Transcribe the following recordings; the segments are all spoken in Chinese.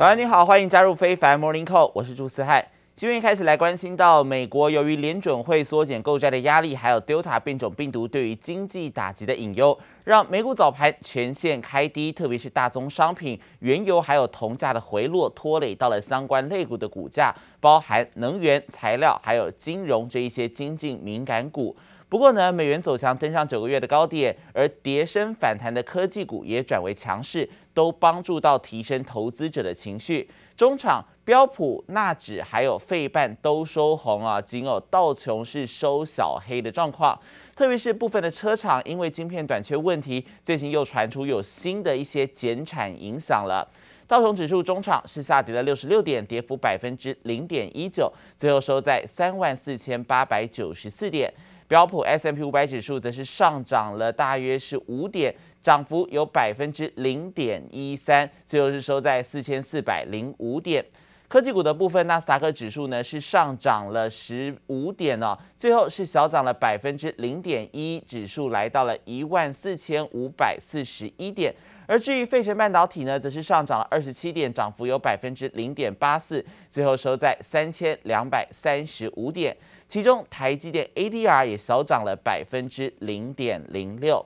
早安，你好，欢迎加入非凡 Morning Call，我是朱思翰。今天开始来关心到美国，由于联准会缩减购债的压力，还有 Delta 变种病毒对于经济打击的隐忧，让美股早盘全线开低，特别是大宗商品、原油还有铜价的回落，拖累到了相关类股的股价，包含能源、材料还有金融这一些经济敏感股。不过呢，美元走强登上九个月的高点，而跌升反弹的科技股也转为强势，都帮助到提升投资者的情绪。中场标普、纳指还有费半都收红啊，仅有道琼是收小黑的状况。特别是部分的车厂因为晶片短缺问题，最近又传出有新的一些减产影响了。道琼指数中场是下跌了六十六点，跌幅百分之零点一九，最后收在三万四千八百九十四点。标普 S M P 五百指数则是上涨了大约是五点。涨幅有百分之零点一三，最后是收在四千四百零五点。科技股的部分，纳斯达克指数呢是上涨了十五点哦，最后是小涨了百分之零点一，指数来到了一万四千五百四十一点。而至于费城半导体呢，则是上涨了二十七点，涨幅有百分之零点八四，最后收在三千两百三十五点。其中台积电 ADR 也小涨了百分之零点零六。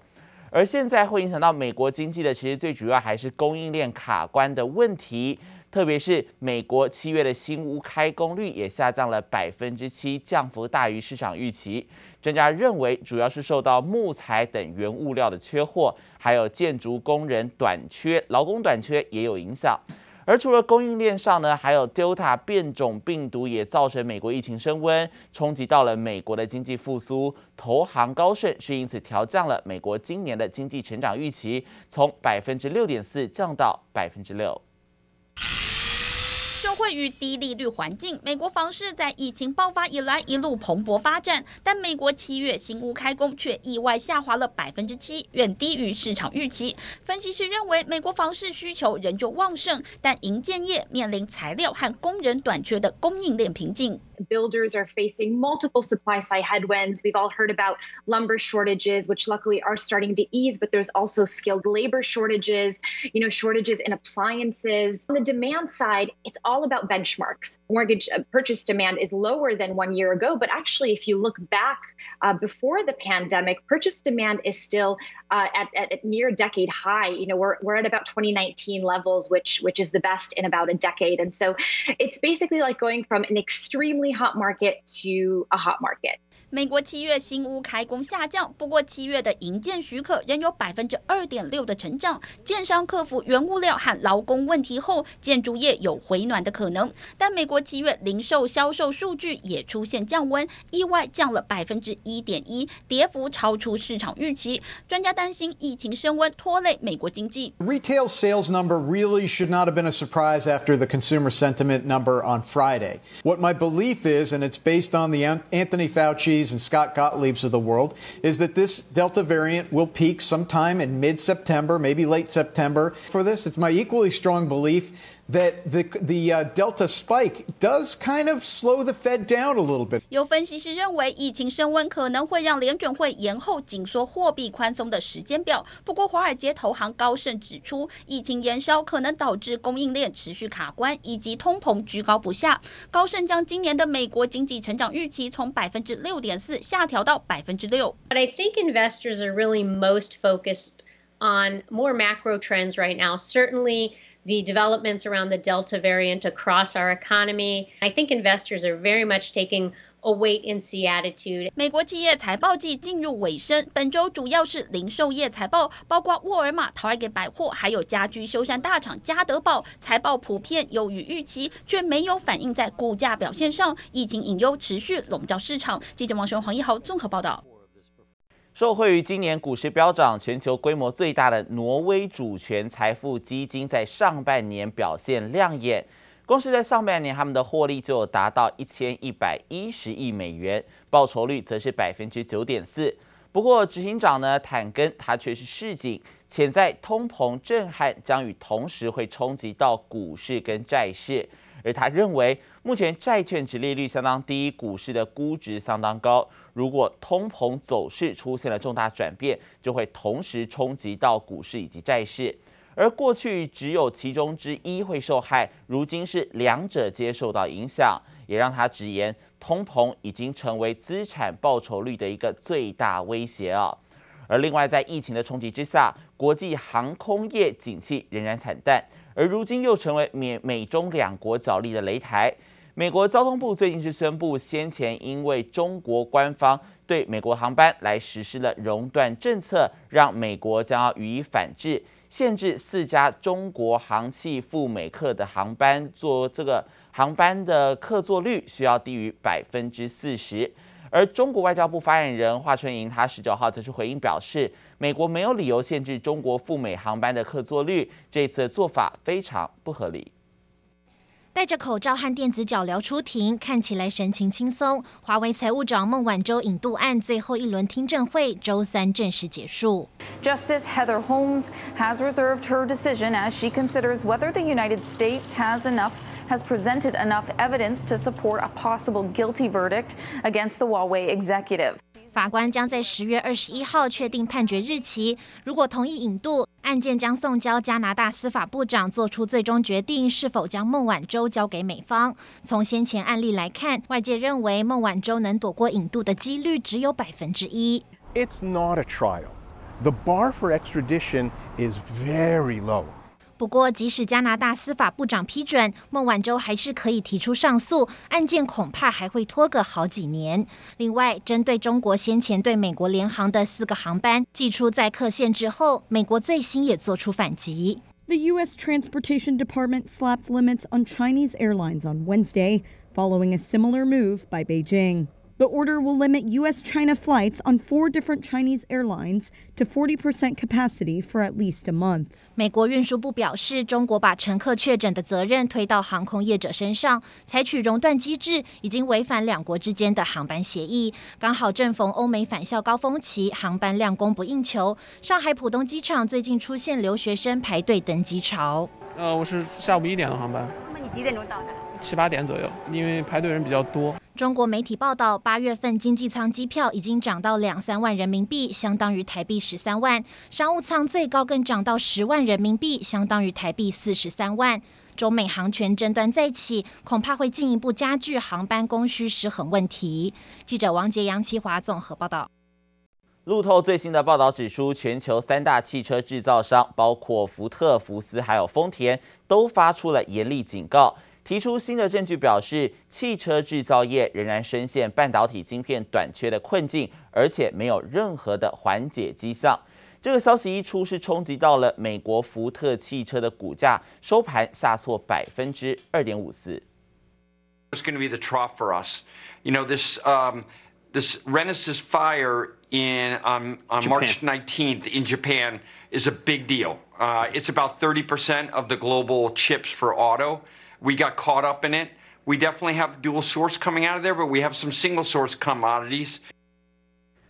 而现在会影响到美国经济的，其实最主要还是供应链卡关的问题，特别是美国七月的新屋开工率也下降了百分之七，降幅大于市场预期。专家认为，主要是受到木材等原物料的缺货，还有建筑工人短缺、劳工短缺也有影响。而除了供应链上呢，还有 Delta 变种病毒也造成美国疫情升温，冲击到了美国的经济复苏。投行高盛是因此调降了美国今年的经济成长预期，从百分之六点四降到百分之六。受惠于低利率环境，美国房市在疫情爆发以来一路蓬勃发展，但美国七月新屋开工却意外下滑了百分之七，远低于市场预期。分析师认为，美国房市需求仍旧旺盛，但营建业面临材料和工人短缺的供应链瓶颈。Builders are facing multiple supply side headwinds. We've all heard about lumber shortages, which luckily are starting to ease, but there's also skilled labor shortages, you know, shortages in appliances. On the demand side, it's all about benchmarks. Mortgage purchase demand is lower than one year ago, but actually, if you look back uh, before the pandemic, purchase demand is still uh, at, at, at near decade high. You know, we're, we're at about 2019 levels, which, which is the best in about a decade. And so it's basically like going from an extremely hot market to a hot market. 美国七月新屋开工下降，不过七月的营建许可仍有百分之二点六的成长。建商克服原物料和劳工问题后，建筑业有回暖的可能。但美国七月零售销售数据也出现降温，意外降了百分之一点一，跌幅超出市场预期。专家担心疫情升温拖累美国经济。Retail sales number really should not have been a surprise after the consumer sentiment number on Friday. What my belief is, and it's based on the Anthony Fauci and Scott Gottlieb's of the world is that this Delta variant will peak sometime in mid September, maybe late September. For this, it's my equally strong belief that the the uh, Delta spike does kind of slow the Fed down a little bit. 有分析师认为，疫情升温可能会让联准会延后紧缩货币宽松的时间表。不过，华尔街投行高盛指出，疫情延烧可能导致供应链持续卡关，以及通膨居高不下。高盛将今年的美国经济成长预期从百分之六点四下调到百分之六。But I think investors are really most focused on more macro trends right now. Certainly. The developments around the Delta variant across our economy. I think investors are very much taking a wait and see attitude. 美国企业财报季进入尾声，本周主要是零售业财报，包括沃尔玛、Target 百货，还有家居修缮大厂家得宝。财报普遍优于预期，却没有反映在股价表现上。疫情隐忧持续笼罩市场。记者王雄、黄一豪综合报道。受惠于今年股市飙涨，全球规模最大的挪威主权财富基金在上半年表现亮眼。光是在上半年，他们的获利就达到一千一百一十亿美元，报酬率则是百分之九点四。不过，执行长呢坦根他却是市警，潜在通膨震撼将与同时会冲击到股市跟债市。而他认为，目前债券殖利率相当低，股市的估值相当高。如果通膨走势出现了重大转变，就会同时冲击到股市以及债市。而过去只有其中之一会受害，如今是两者皆受到影响，也让他直言，通膨已经成为资产报酬率的一个最大威胁啊。而另外，在疫情的冲击之下，国际航空业景气仍然惨淡，而如今又成为美美中两国角力的擂台。美国交通部最近是宣布，先前因为中国官方对美国航班来实施了熔断政策，让美国将要予以反制。限制四家中国航企赴美客的航班做这个航班的客座率需要低于百分之四十，而中国外交部发言人华春莹他十九号则是回应表示，美国没有理由限制中国赴美航班的客座率，这次的做法非常不合理。戴着口罩和电子脚镣出庭，看起来神情轻松。华为财务长孟晚舟引渡案最后一轮听证会周三正式结束。Justice Heather Holmes has reserved her decision as she considers whether the United States has enough has presented enough evidence to support a possible guilty verdict against the Huawei executive. 法官将在十月二十一号确定判决日期。如果同意引渡，案件将送交加拿大司法部长做出最终决定，是否将孟晚舟交给美方。从先前案例来看，外界认为孟晚舟能躲过引渡的几率只有百分之一。It's not a trial. The bar for extradition is very low. 不过，即使加拿大司法部长批准，孟晚舟还是可以提出上诉，案件恐怕还会拖个好几年。另外，针对中国先前对美国联航的四个航班寄出载客限制后，美国最新也做出反击。The U.S. Transportation Department slapped limits on Chinese airlines on Wednesday, following a similar move by Beijing. The order will limit U.S. China flights on four different Chinese airlines to 40% capacity for at least a month. 美国运输部表示，中国把乘客确诊的责任推到航空业者身上，采取熔断机制，已经违反两国之间的航班协议。刚好正逢欧美返校高峰期，航班量供不应求。上海浦东机场最近出现留学生排队登机潮。呃，我是下午一点的航班。那么你几点钟到的？七八点左右，因为排队人比较多。中国媒体报道，八月份经济舱机票已经涨到两三万人民币，相当于台币十三万；商务舱最高更涨到十万人民币，相当于台币四十三万。中美航权争端再起，恐怕会进一步加剧航班供需失衡问题。记者王杰、杨奇华综合报道。路透最新的报道指出，全球三大汽车制造商，包括福特、福斯还有丰田，都发出了严厉警告。提出新的证据表示，汽车制造业仍然深陷半导体晶片短缺的困境，而且没有任何的缓解迹象。这个消息一出，是冲击到了美国福特汽车的股价，收盘下挫百分之二点五四。It's going to be the trough for us. You know, this, um, this Renesas fire in, um, on March 19th in Japan is a big deal. Uh, it's about 30% of the global chips for auto. We got caught up in it. We definitely have dual source coming out of there, but we have some single source commodities.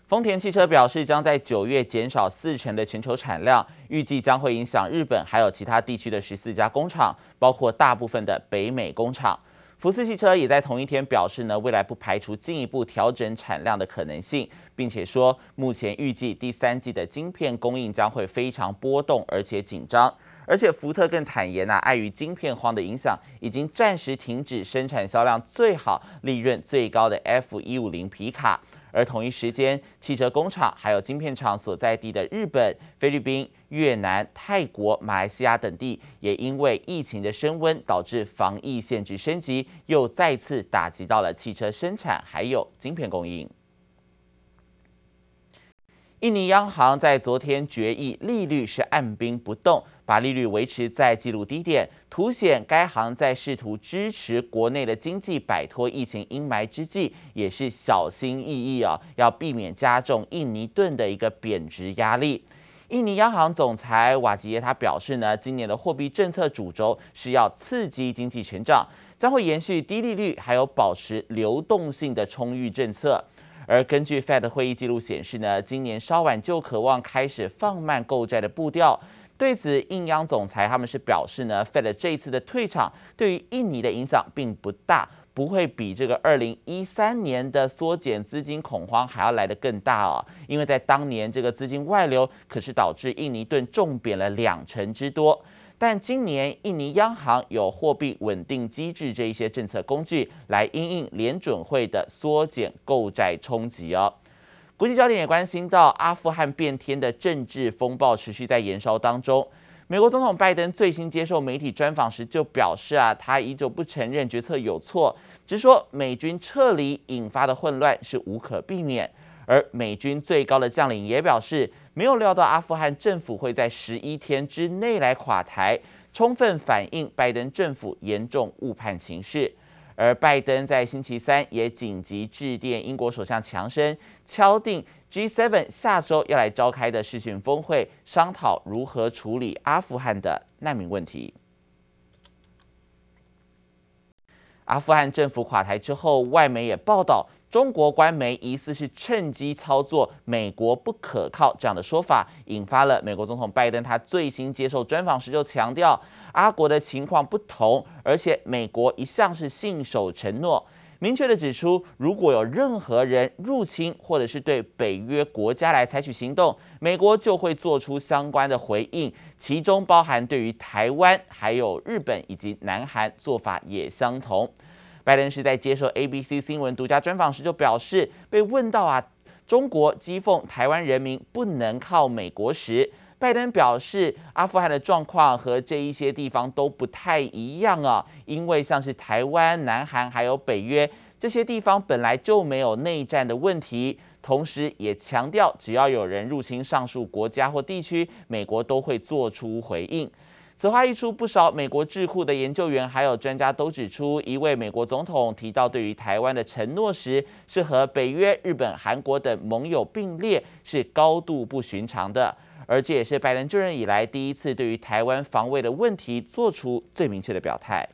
丰田汽车表示，将在九月减少四成的全球产量，预计将会影响日本还有其他地区的十四家工厂，包括大部分的北美工厂。福斯汽车也在同一天表示呢，未来不排除进一步调整产量的可能性，并且说，目前预计第三季的晶片供应将会非常波动而且紧张。而且福特更坦言呐、碍于晶片荒的影响，已经暂时停止生产销量最好、利润最高的 F 一五零皮卡。而同一时间，汽车工厂还有晶片厂所在地的日本、菲律宾、越南、泰国、马来西亚等地，也因为疫情的升温，导致防疫限制升级，又再次打击到了汽车生产还有晶片供应。印尼央行在昨天决议，利率是按兵不动，把利率维持在纪录低点，凸显该行在试图支持国内的经济摆脱疫情阴霾之际，也是小心翼翼啊，要避免加重印尼盾的一个贬值压力。印尼央行总裁瓦吉耶他表示呢，今年的货币政策主轴是要刺激经济成长，将会延续低利率，还有保持流动性的充裕政策。而根据 Fed 会议记录显示呢，今年稍晚就渴望开始放慢购债的步调。对此，印央总裁他们是表示呢，Fed 这一次的退场对于印尼的影响并不大，不会比这个二零一三年的缩减资金恐慌还要来得更大哦，因为在当年这个资金外流可是导致印尼盾重贬了两成之多。但今年印尼央行有货币稳定机制这一些政策工具来因应联准会的缩减购债冲击哦。国际焦点也关心到阿富汗变天的政治风暴持续在延烧当中。美国总统拜登最新接受媒体专访时就表示啊，他依旧不承认决策有错，只说美军撤离引发的混乱是无可避免。而美军最高的将领也表示，没有料到阿富汗政府会在十一天之内来垮台，充分反映拜登政府严重误判情势。而拜登在星期三也紧急致电英国首相强生，敲定 G7 下周要来召开的视讯峰会，商讨如何处理阿富汗的难民问题。阿富汗政府垮台之后，外媒也报道。中国官媒疑似是趁机操作“美国不可靠”这样的说法，引发了美国总统拜登他最新接受专访时就强调，阿国的情况不同，而且美国一向是信守承诺，明确的指出，如果有任何人入侵或者是对北约国家来采取行动，美国就会做出相关的回应，其中包含对于台湾、还有日本以及南韩做法也相同。拜登是在接受 ABC 新闻独家专访时就表示，被问到啊，中国讥讽台湾人民不能靠美国时，拜登表示，阿富汗的状况和这一些地方都不太一样啊，因为像是台湾、南韩还有北约这些地方本来就没有内战的问题，同时也强调，只要有人入侵上述国家或地区，美国都会做出回应。此话一出，不少美国智库的研究员还有专家都指出，一位美国总统提到对于台湾的承诺时，是和北约、日本、韩国等盟友并列，是高度不寻常的。而这也是拜登就任以来第一次对于台湾防卫的问题做出最明确的表态。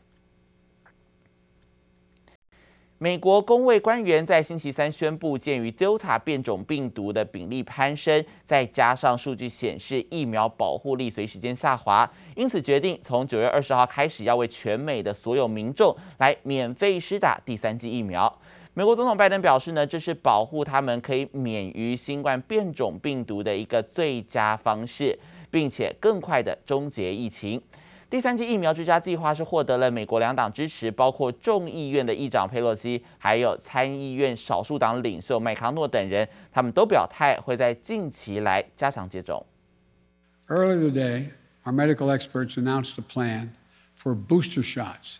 美国公卫官员在星期三宣布，鉴于 Delta 变种病毒的比例攀升，再加上数据显示疫苗保护力随时间下滑，因此决定从九月二十号开始，要为全美的所有民众来免费施打第三剂疫苗。美国总统拜登表示呢，这是保护他们可以免于新冠变种病毒的一个最佳方式，并且更快地终结疫情。第三剂疫苗追加计划是获得了美国两党支持，包括众议院的议长佩洛西，还有参议院少数党领袖麦康诺等人，他们都表态会在近期来加强接种。Earlier today, our medical experts announced a plan for booster shots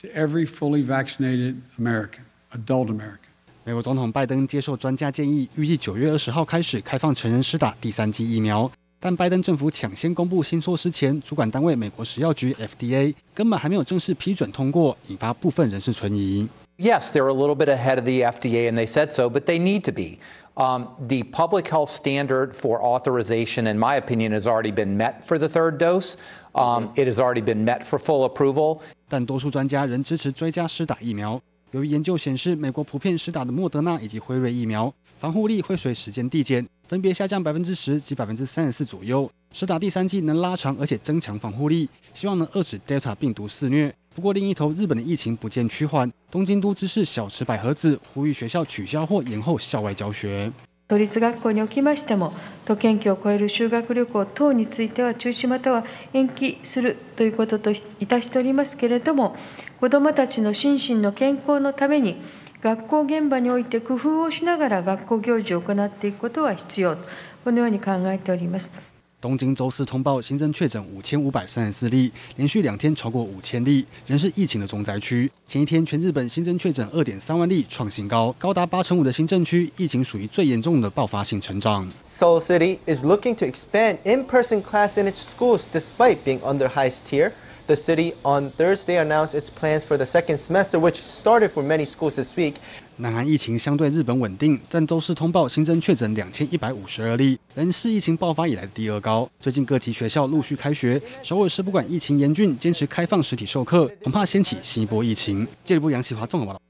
to every fully vaccinated American, adult American. 美国总统拜登接受专家建议，预计九月二十号开始开放成人施打第三剂疫苗。但拜登政府抢先公布新措施前，主管单位美国食药局 FDA 根本还没有正式批准通过，引发部分人士存疑。Yes, they're a little bit ahead of the FDA, and they said so, but they need to be. Um, the public health standard for authorization, in my opinion, has already been met for the third dose. Um, it has already been met for full approval. 但多数专家仍支持追加施打疫苗。由于研究显示，美国普遍施打的莫德纳以及辉瑞疫苗防护力会随时间递减。分别下降百分之十及百分之三十四左右。施打第三剂能拉长而且增强防护力，希望能遏制 Delta 病毒肆虐。不过另一头，日本的疫情不见趋缓。东京都知事小池百合子呼吁学校取消或延后校外教学。都立学校におきましても、都県境を越える修学旅行等については中止または延期するということといたしておりますけれども、子どもたちの心身の健康のために。学校現場において工夫をしながら学校行事を行っていくことは必要と。このように考えております。东京周四通报新增确诊五千五百三十四例，连续两天超过五千例，仍是疫情的重灾区。前一天全日本新增确诊二点三万例，创新高，高达八成五的新政区疫情属于最严重的爆发性成长。Seoul City is looking to expand in-person class in its schools despite being under highest tier. The city on Thursday announced its plans for the second semester, which started for many schools this week. 南韩疫情相对日本稳定，但周四通报新增确诊两千一百五十二例，仍是疫情爆发以来的第二高。最近各级学校陆续开学，首尔市不管疫情严峻，坚持开放实体授课，恐怕掀起新一波疫情。记者杨启华综合报道。